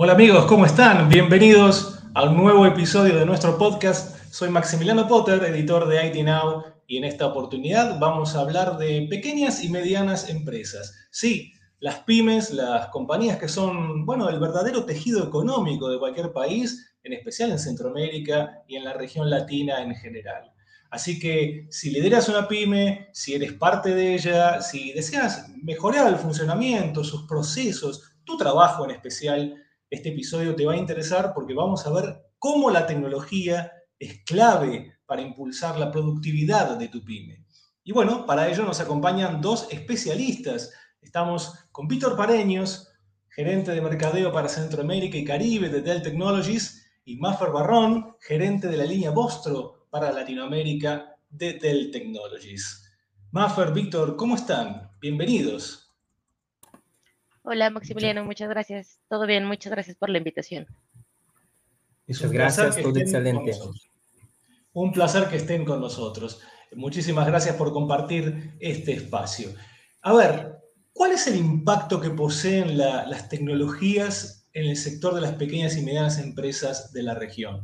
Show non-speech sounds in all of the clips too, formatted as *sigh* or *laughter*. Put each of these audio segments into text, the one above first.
Hola amigos, ¿cómo están? Bienvenidos a un nuevo episodio de nuestro podcast. Soy Maximiliano Potter, editor de IT Now, y en esta oportunidad vamos a hablar de pequeñas y medianas empresas. Sí, las pymes, las compañías que son, bueno, el verdadero tejido económico de cualquier país, en especial en Centroamérica y en la región latina en general. Así que si lideras una pyme, si eres parte de ella, si deseas mejorar el funcionamiento, sus procesos, tu trabajo en especial, este episodio te va a interesar porque vamos a ver cómo la tecnología es clave para impulsar la productividad de tu pyme. Y bueno, para ello nos acompañan dos especialistas. Estamos con Víctor Pareños, gerente de mercadeo para Centroamérica y Caribe de Dell Technologies, y Maffer Barrón, gerente de la línea Vostro para Latinoamérica de Dell Technologies. Maffer, Víctor, ¿cómo están? Bienvenidos. Hola Maximiliano, muchas gracias. Todo bien, muchas gracias por la invitación. Muchas gracias, todo excelente. Un placer que estén con nosotros. Muchísimas gracias por compartir este espacio. A ver, ¿cuál es el impacto que poseen las tecnologías en el sector de las pequeñas y medianas empresas de la región?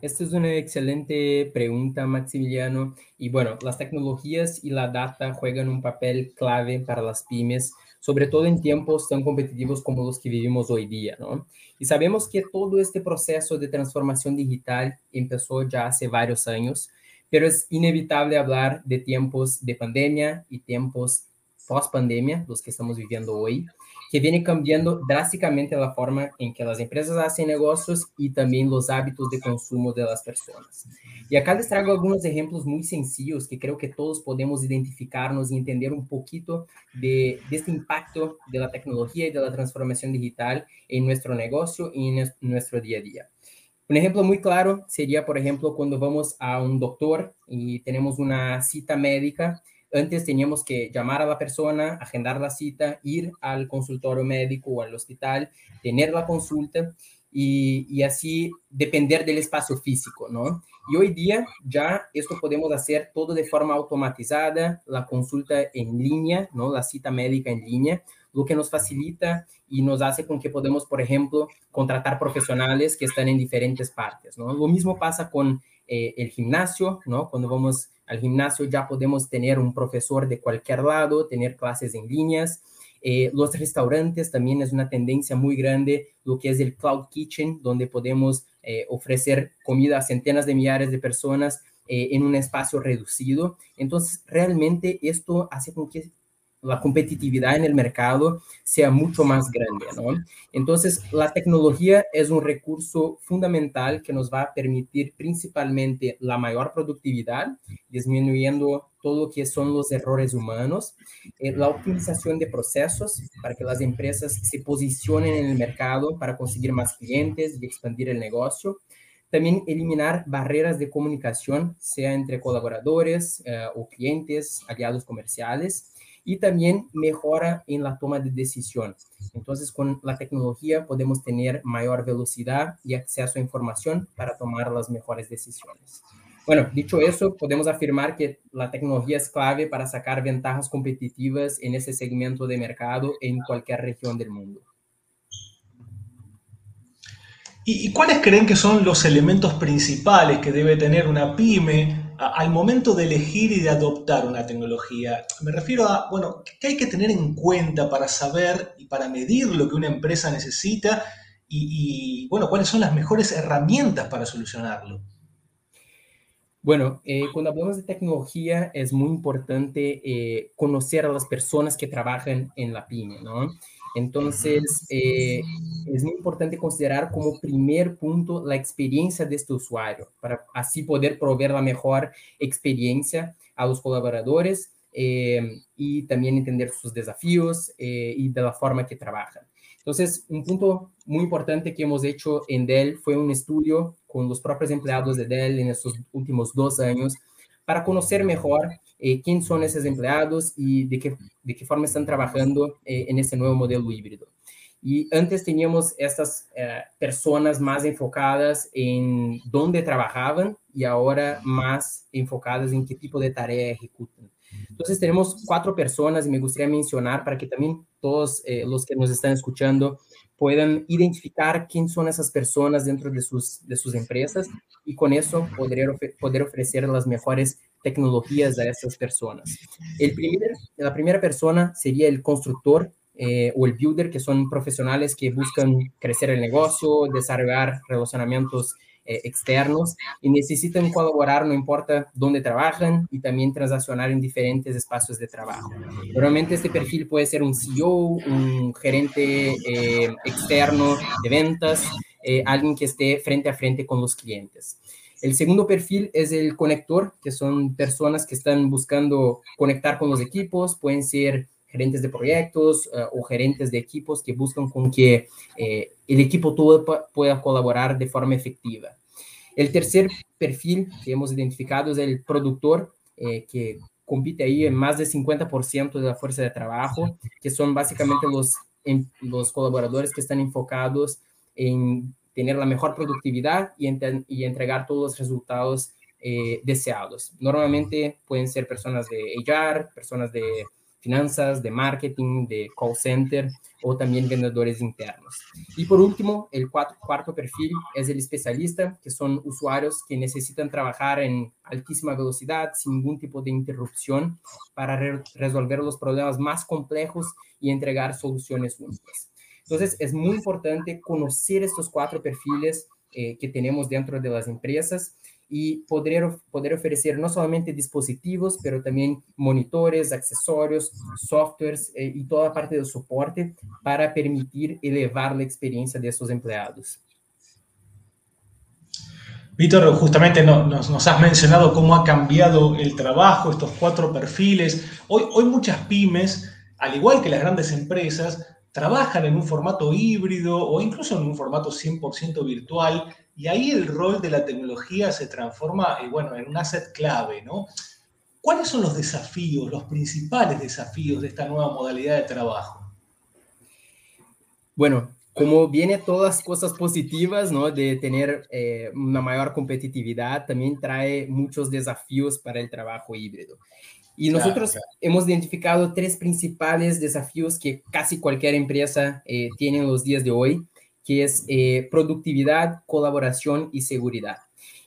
Esta es una excelente pregunta, Maximiliano. Y bueno, las tecnologías y la data juegan un papel clave para las pymes sobre todo en tiempos tan competitivos como los que vivimos hoy día, ¿no? Y sabemos que todo este proceso de transformación digital empezó ya hace varios años, pero es inevitable hablar de tiempos de pandemia y tiempos post pandemia, los que estamos viviendo hoy, que viene cambiando drásticamente la forma en que las empresas hacen negocios y también los hábitos de consumo de las personas. Y acá les traigo algunos ejemplos muy sencillos que creo que todos podemos identificarnos y entender un poquito de este impacto de la tecnología y de la transformación digital en nuestro negocio y en nuestro día a día. Un ejemplo muy claro sería, por ejemplo, cuando vamos a un doctor y tenemos una cita médica antes teníamos que llamar a la persona, agendar la cita, ir al consultorio médico o al hospital, tener la consulta y, así depender del espacio físico, ¿no? Y hoy día ya esto podemos hacer todo de forma automatizada, la consulta en línea, ¿no? La cita médica en línea, lo que nos facilita y nos hace con que podemos, por ejemplo, contratar profesionales que están en diferentes partes, ¿no? Lo mismo pasa con eh, el gimnasio, ¿no? Cuando vamos al gimnasio ya podemos tener un profesor de cualquier lado, tener clases en líneas. Eh, los restaurantes también es una tendencia muy grande, lo que es el cloud kitchen, donde podemos eh, ofrecer comida a centenas de millares de personas en un espacio reducido. Entonces, realmente esto hace con que la competitividad en el mercado sea mucho más grande, ¿no? Entonces, la tecnología es un recurso fundamental que nos va a permitir principalmente la mayor productividad, disminuyendo todo lo que son los errores humanos, eh, la optimización de procesos para que las empresas se posicionen en el mercado para conseguir más clientes y expandir el negocio, también eliminar barreras de comunicación, sea entre colaboradores eh, o clientes, aliados comerciales, y también mejora en la toma de decisión. Entonces, con la tecnología podemos tener mayor velocidad y acceso a información para tomar las mejores decisiones. Bueno, dicho eso, podemos afirmar que la tecnología es clave para sacar ventajas competitivas en ese segmento de mercado en cualquier región del mundo. ¿Y, cuáles creen que son los elementos principales que debe tener una pyme al momento de elegir y de adoptar una tecnología, me refiero a, bueno, ¿qué hay que tener en cuenta para saber y para medir lo que una empresa necesita y, bueno, cuáles son las mejores herramientas para solucionarlo? Bueno, eh, cuando hablamos de tecnología es muy importante eh, conocer a las personas que trabajan en la pyme, ¿no? Entonces, eh, es muy importante considerar como primer punto la experiencia de este usuario, para así poder proveer la mejor experiencia a los colaboradores eh, y también entender sus desafíos eh, y de la forma que trabajan. Entonces, un punto muy importante que hemos hecho en Dell fue un estudio con los propios empleados de Dell en estos últimos dos años para conocer mejor eh, quién son esos empleados y de qué, de qué forma están trabajando eh, en ese nuevo modelo híbrido. Y antes teníamos estas eh, personas más enfocadas en dónde trabajaban y ahora más enfocadas en qué tipo de tarea ejecutan. Entonces tenemos cuatro personas y me gustaría mencionar para que también todos eh, los que nos están escuchando puedan identificar quién son esas personas dentro de sus, de sus empresas y con eso poder, poder ofrecer las mejores tecnologías a esas personas. El primer, la primera persona sería el constructor eh, o el builder, que son profesionales que buscan crecer el negocio, desarrollar relacionamientos eh, externos y necesitan colaborar, no importa dónde trabajan, y también transaccionar en diferentes espacios de trabajo. Normalmente este perfil puede ser un CEO, un gerente eh, externo de ventas, alguien que esté frente a frente con los clientes. El segundo perfil es el conector, que son personas que están buscando conectar con los equipos, pueden ser gerentes de proyectos uh, o gerentes de equipos que buscan con que eh, el equipo todo pueda colaborar de forma efectiva. El tercer perfil que hemos identificado es el productor, eh, que compite ahí en más del 50% de la fuerza de trabajo, que son básicamente los, en, los colaboradores que están enfocados en tener la mejor productividad y, en, y entregar todos los resultados eh, deseados. Normalmente pueden ser personas de HR, personas de finanzas, de marketing, de call center o también vendedores internos. Y por último, el cuarto, cuarto perfil es el especialista, que son usuarios que necesitan trabajar en altísima velocidad, sin ningún tipo de interrupción, para re resolver los problemas más complejos y entregar soluciones únicas. Entonces, es muy importante conocer estos cuatro perfiles eh, que tenemos dentro de las empresas y poder, poder ofrecer no solamente dispositivos, pero también monitores, accesorios, softwares eh, y toda parte del soporte para permitir elevar la experiencia de esos empleados. Víctor, justamente nos, nos, has mencionado cómo ha cambiado el trabajo, estos cuatro perfiles. Hoy, hoy muchas pymes, al igual que las grandes empresas, trabajan en un formato híbrido o incluso en un formato 100% virtual y ahí el rol de la tecnología se transforma eh, bueno, en un asset clave, ¿no? ¿Cuáles son los desafíos, los principales desafíos de esta nueva modalidad de trabajo? Bueno, como viene todas cosas positivas, ¿no? De tener eh, una mayor competitividad, también trae muchos desafíos para el trabajo híbrido. Y nosotros claro. hemos identificado tres principales desafíos que casi cualquier empresa eh, tiene en los días de hoy que es eh, productividad, colaboración y seguridad.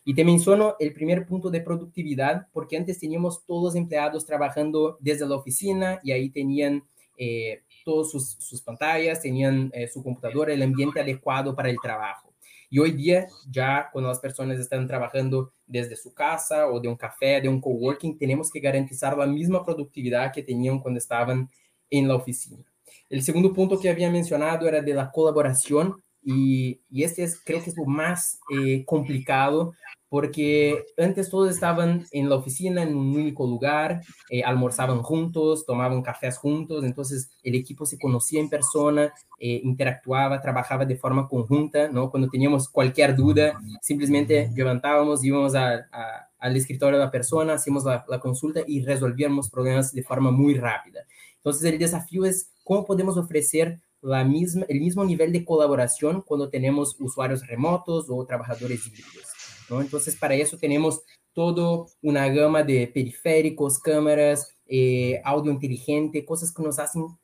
Y te menciono el primer punto de productividad, porque antes teníamos todos empleados trabajando desde la oficina y ahí tenían eh, todas sus, sus, pantallas, tenían eh, su computadora, el ambiente adecuado para el trabajo. Y hoy día, ya cuando las personas están trabajando desde su casa o de un café, de un coworking, tenemos que garantizar la misma productividad que tenían cuando estaban en la oficina. El segundo punto que había mencionado era de la colaboración y, y, este es, creo que es lo más eh, complicado porque antes todos estaban en la oficina en un único lugar, eh, almorzaban juntos, tomaban cafés juntos, entonces el equipo se conocía en persona, eh, interactuaba, trabajaba de forma conjunta, ¿no? Cuando teníamos cualquier duda, simplemente levantábamos, íbamos a, a, al escritorio de la persona, hacíamos la, la consulta y resolvíamos problemas de forma muy rápida. Entonces el desafío es cómo podemos ofrecer la misma, el mismo nivel de colaboración cuando tenemos usuarios remotos o trabajadores híbridos. ¿no? Entonces, para eso tenemos todo una gama de periféricos, cámaras, eh, audio inteligente, cosas que nos hacen uh,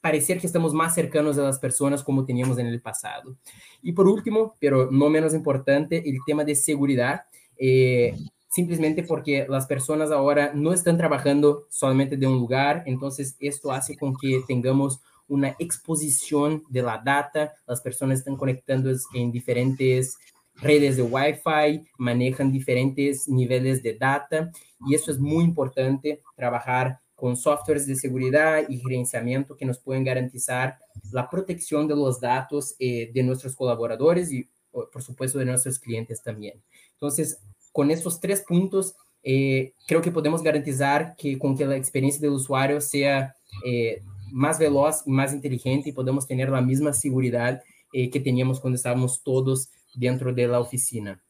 parecer que estamos más cercanos a las personas como teníamos en el pasado. Y por último, pero no menos importante, el tema de seguridad. Eh, simplemente porque las personas ahora no están trabajando solamente de un lugar, entonces esto hace con que tengamos una exposición de la data, las personas están conectando en diferentes redes de Wi-Fi, manejan diferentes niveles de data y eso es muy importante, trabajar con softwares de seguridad y gerenciamiento que nos pueden garantizar la protección de los datos eh, de nuestros colaboradores y, por supuesto, de nuestros clientes también. Entonces, con estos tres puntos, eh, creo que podemos garantizar que con que la experiencia del usuario sea eh, más veloz y más inteligente y podemos tener la misma seguridad eh, que teníamos cuando estábamos todos dentro de la oficina.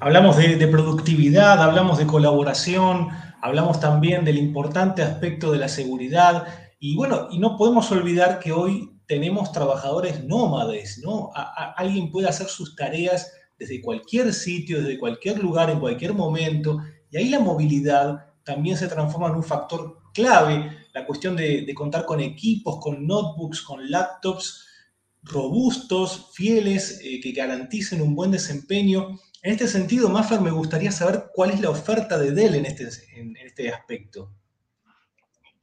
Hablamos de, de, productividad, hablamos de colaboración, hablamos también del importante aspecto de la seguridad. Y bueno, y no podemos olvidar que hoy tenemos trabajadores nómades, ¿no? alguien puede hacer sus tareas desde cualquier sitio, desde cualquier lugar, en cualquier momento, y ahí la movilidad también se transforma en un factor clave, la cuestión de, contar con equipos, con notebooks, con laptops robustos, fieles, eh, que garanticen un buen desempeño. En este sentido, Maffer, me gustaría saber cuál es la oferta de Dell en este, en este aspecto.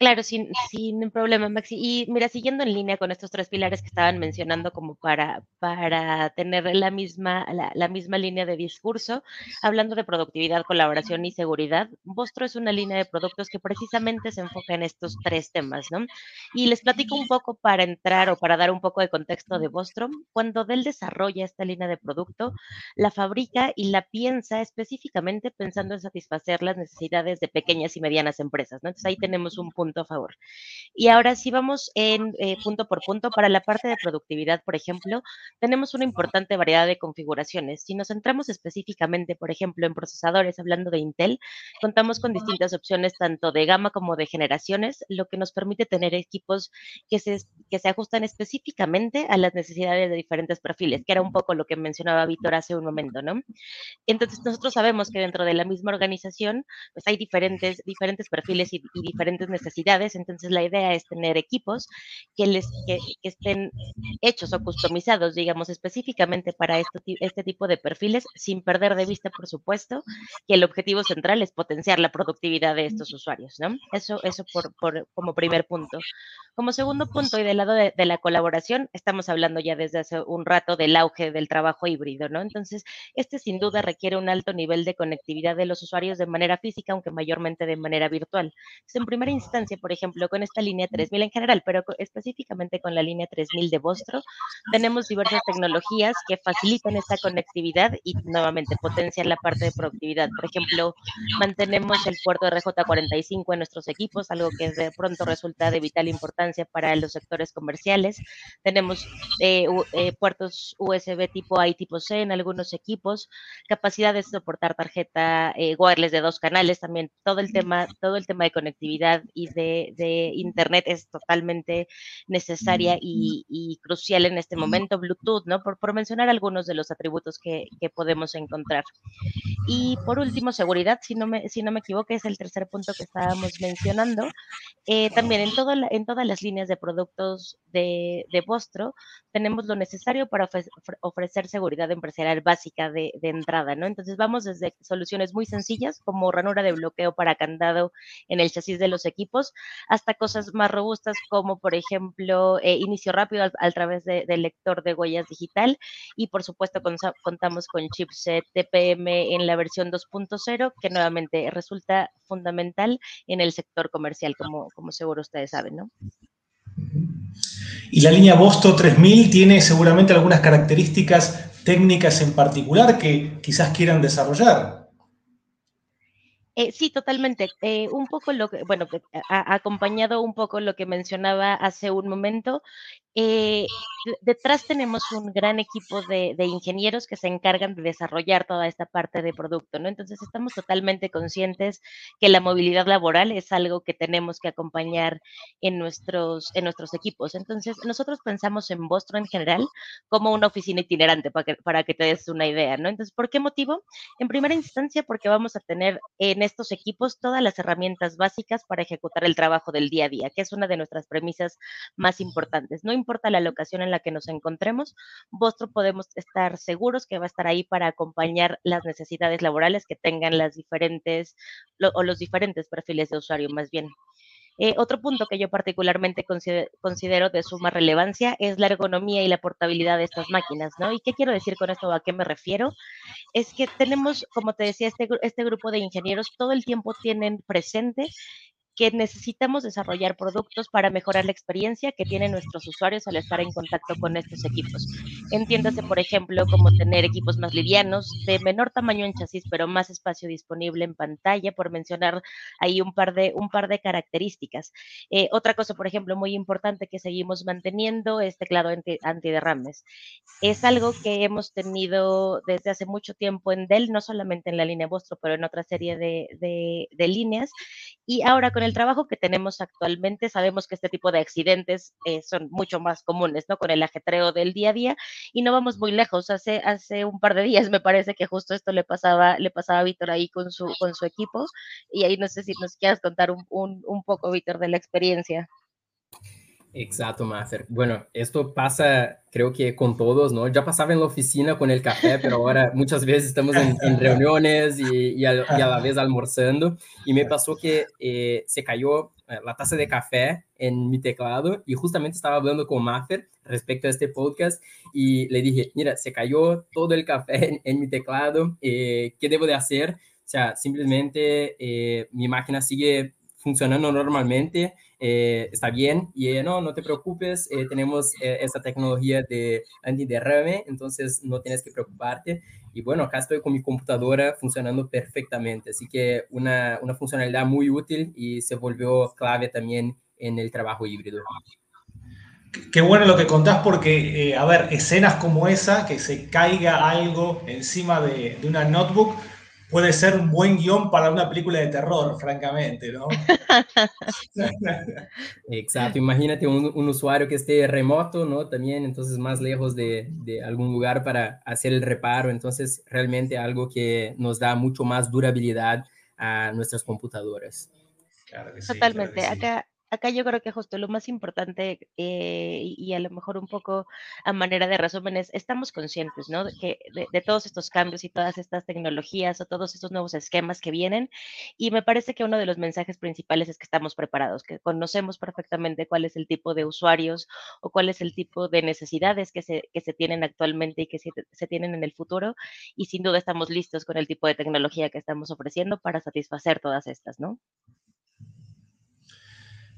Claro, sin, sin problema, Maxi. Y mira, siguiendo en línea con estos tres pilares que estaban mencionando como para, para tener la misma, la, misma línea de discurso, hablando de productividad, colaboración y seguridad, Vostro es una línea de productos que precisamente se enfoca en estos tres temas, ¿no? Y les platico un poco para entrar o para dar un poco de contexto de Vostro. Cuando Dell desarrolla esta línea de producto, la fabrica y la piensa específicamente pensando en satisfacer las necesidades de pequeñas y medianas empresas, ¿no? Entonces ahí tenemos un punto a favor. Y ahora si vamos en eh, punto por punto. Para la parte de productividad, por ejemplo, tenemos una importante variedad de configuraciones. Si nos centramos específicamente, por ejemplo, en procesadores, hablando de Intel, contamos con distintas opciones tanto de gama como de generaciones, lo que nos permite tener equipos que se, que se ajustan específicamente a las necesidades de diferentes perfiles, que era un poco lo que mencionaba Víctor hace un momento, ¿no? Entonces, nosotros sabemos que dentro de la misma organización, pues hay diferentes, diferentes perfiles y diferentes necesidades entonces la idea es tener equipos que, les, que, estén hechos o customizados, digamos, específicamente para este, este tipo de perfiles, sin perder de vista, por supuesto, que el objetivo central es potenciar la productividad de estos usuarios, ¿no? Eso, eso por, por como primer punto. Como segundo punto y del lado de, de, la colaboración, estamos hablando ya desde hace un rato del auge del trabajo híbrido, ¿no? Entonces, este sin duda requiere un alto nivel de conectividad de los usuarios de manera física, aunque mayormente de manera virtual. Entonces, en primera instancia, por ejemplo, con esta línea 3000 en general, pero específicamente con la línea 3000 de Vostro, tenemos diversas tecnologías que facilitan esta conectividad y nuevamente potencian la parte de productividad. Por ejemplo, mantenemos el puerto RJ45 en nuestros equipos, algo que de pronto resulta de vital importancia para los sectores comerciales. Tenemos eh, eh, puertos USB tipo A y tipo C en algunos equipos, capacidad de soportar tarjeta eh, wireless de dos canales, también todo el tema, todo el tema de conectividad y de, internet es totalmente necesaria y, crucial en este momento. Bluetooth, ¿no? Por, por mencionar algunos de los atributos que, que, podemos encontrar. Y por último, seguridad, si no me, si no me equivoco, es el tercer punto que estábamos mencionando. también en, todo en toda la líneas de productos de, de Vostro, tenemos lo necesario para ofrecer seguridad empresarial básica de, entrada, ¿no? Entonces vamos desde soluciones muy sencillas como ranura de bloqueo para candado en el chasis de los equipos, hasta cosas más robustas como, por ejemplo, eh, inicio rápido a, través del lector de huellas digital y, por supuesto, contamos con chipset TPM en la versión 2.0, que nuevamente resulta fundamental en el sector comercial, como, como seguro ustedes saben, ¿no? Y la línea Bosto 3000 tiene seguramente algunas características técnicas en particular que quizás quieran desarrollar. Eh, sí, totalmente. Eh, un poco lo que, bueno, ha acompañado un poco lo que mencionaba hace un momento, eh, detrás tenemos un gran equipo de, ingenieros que se encargan de desarrollar toda esta parte de producto, ¿no? Entonces estamos totalmente conscientes que la movilidad laboral es algo que tenemos que acompañar en nuestros, en nuestros equipos. Entonces nosotros pensamos en Bostro en general como una oficina itinerante para que, para que te des una idea, ¿no? Entonces, ¿por qué motivo? En primera instancia, porque vamos a tener en estos equipos todas las herramientas básicas para ejecutar el trabajo del día a día, que es una de nuestras premisas más importantes. No importa la locación en la que nos encontremos, Vostro podemos estar seguros que va a estar ahí para acompañar las necesidades laborales que tengan las diferentes o los diferentes perfiles de usuario más bien. Eh, otro punto que yo particularmente considero, de suma relevancia es la ergonomía y la portabilidad de estas máquinas, ¿no? ¿Y qué quiero decir con esto? ¿A qué me refiero? Es que tenemos, como te decía, este, este grupo de ingenieros todo el tiempo tienen presente que necesitamos desarrollar productos para mejorar la experiencia que tienen nuestros usuarios al estar en contacto con estos equipos. Entiéndase, por ejemplo, como tener equipos más livianos, de menor tamaño en chasis, pero más espacio disponible en pantalla, por mencionar ahí un par de, un par de características. Eh, otra cosa, por ejemplo, muy importante que seguimos manteniendo es teclado anti, antiderrames. Es algo que hemos tenido desde hace mucho tiempo en Dell, no solamente en la línea Vostro, pero en otra serie de, de líneas. Y ahora con el trabajo que tenemos actualmente, sabemos que este tipo de accidentes eh, son mucho más comunes, ¿no? Con el ajetreo del día a día y no vamos muy lejos. Hace, hace un par de días me parece que justo esto le pasaba, le pasaba a Víctor ahí con su, con su equipo y ahí no sé si nos quieras contar un, un, un poco, Víctor, de la experiencia. Exacto, Mafer. Bueno, esto pasa, creo que con todos, ¿no? Ya pasaba en la oficina con el café, pero ahora *laughs* muchas veces estamos en, reuniones y, y, a, la vez almorzando. Y me pasó que eh, se cayó eh, la taza de café en mi teclado y justamente estaba hablando con Mafer respecto a este podcast y le dije, mira, se cayó todo el café en, mi teclado, eh, ¿qué debo de hacer? O sea, simplemente mi máquina sigue funcionando normalmente, eh, está bien, y eh, no, no te preocupes, eh, tenemos esta tecnología de antiderrame, entonces no tienes que preocuparte. Y bueno, acá estoy con mi computadora funcionando perfectamente, así que una, una funcionalidad muy útil y se volvió clave también en el trabajo híbrido. Qué bueno lo que contás porque, a ver, escenas como esa, que se caiga algo encima de, de una notebook, puede ser un buen guion para una película de terror, francamente, ¿no? *laughs* Exacto, imagínate un, usuario que esté remoto, ¿no? También, entonces más lejos de, de, algún lugar para hacer el reparo, entonces realmente algo que nos da mucho más durabilidad a nuestras computadoras. Claro que sí, Totalmente, acá acá yo creo que justo lo más importante eh, y a lo mejor un poco a manera de resumen es, estamos conscientes, ¿no? De, que, de, todos estos cambios y todas estas tecnologías o todos estos nuevos esquemas que vienen. Y me parece que uno de los mensajes principales es que estamos preparados, que conocemos perfectamente cuál es el tipo de usuarios o cuál es el tipo de necesidades que se, que se tienen actualmente y que se, se tienen en el futuro. Y sin duda estamos listos con el tipo de tecnología que estamos ofreciendo para satisfacer todas estas, ¿no?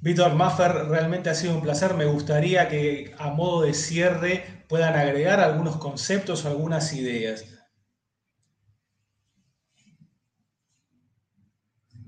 Víctor Maffer, realmente ha sido un placer. Me gustaría que a modo de cierre puedan agregar algunos conceptos o algunas ideas.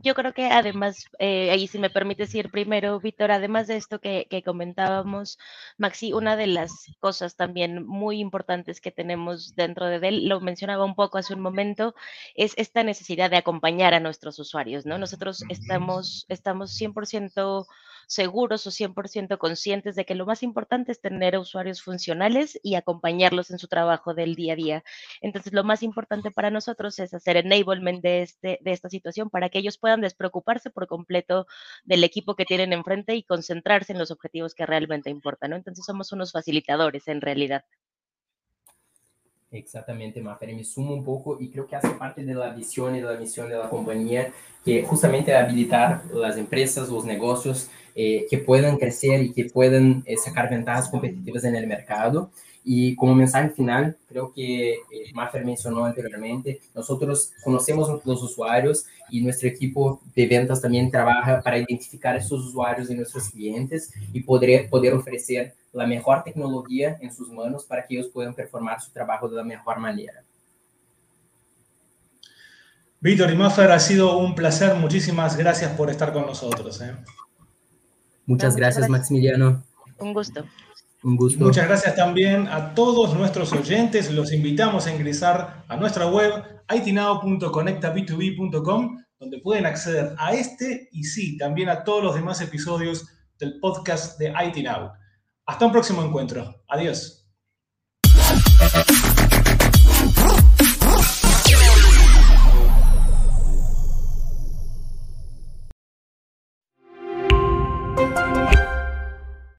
yo creo que además, eh, ahí si me permites ir primero, Víctor, además de esto que, comentábamos, Maxi, una de las cosas también muy importantes que tenemos dentro de él, lo mencionaba un poco hace un momento, es esta necesidad de acompañar a nuestros usuarios, ¿no? Nosotros estamos, estamos 100% seguros o 100% conscientes de que lo más importante es tener usuarios funcionales y acompañarlos en su trabajo del día a día. Entonces, lo más importante para nosotros es hacer enablement de, este, de esta situación para que ellos puedan despreocuparse por completo del equipo que tienen enfrente y concentrarse en los objetivos que realmente importan. ¿no? Entonces, somos unos facilitadores en realidad. Exactamente, Mafer, me sumo un poco y creo que hace parte de la visión y de la misión de la compañía que justamente habilitar las empresas, los negocios eh, que puedan crecer y que puedan eh, sacar ventajas competitivas en el mercado. Y como mensaje final, creo que eh, Maffer mencionó anteriormente, nosotros conocemos los usuarios y nuestro equipo de ventas también trabaja para identificar esos usuarios de nuestros clientes y poder, poder ofrecer la mejor tecnología en sus manos para que ellos puedan performar su trabajo de la mejor manera. Víctor y Maffer, ha sido un placer. Muchísimas gracias por estar con nosotros. ¿eh? Muchas gracias, Maximiliano. Un gusto. Un gusto. Muchas gracias también a todos nuestros oyentes. Los invitamos a ingresar a nuestra web itnow.conectab2b.com, donde pueden acceder a este y sí, también a todos los demás episodios del podcast de IT Now. Hasta un próximo encuentro. Adiós.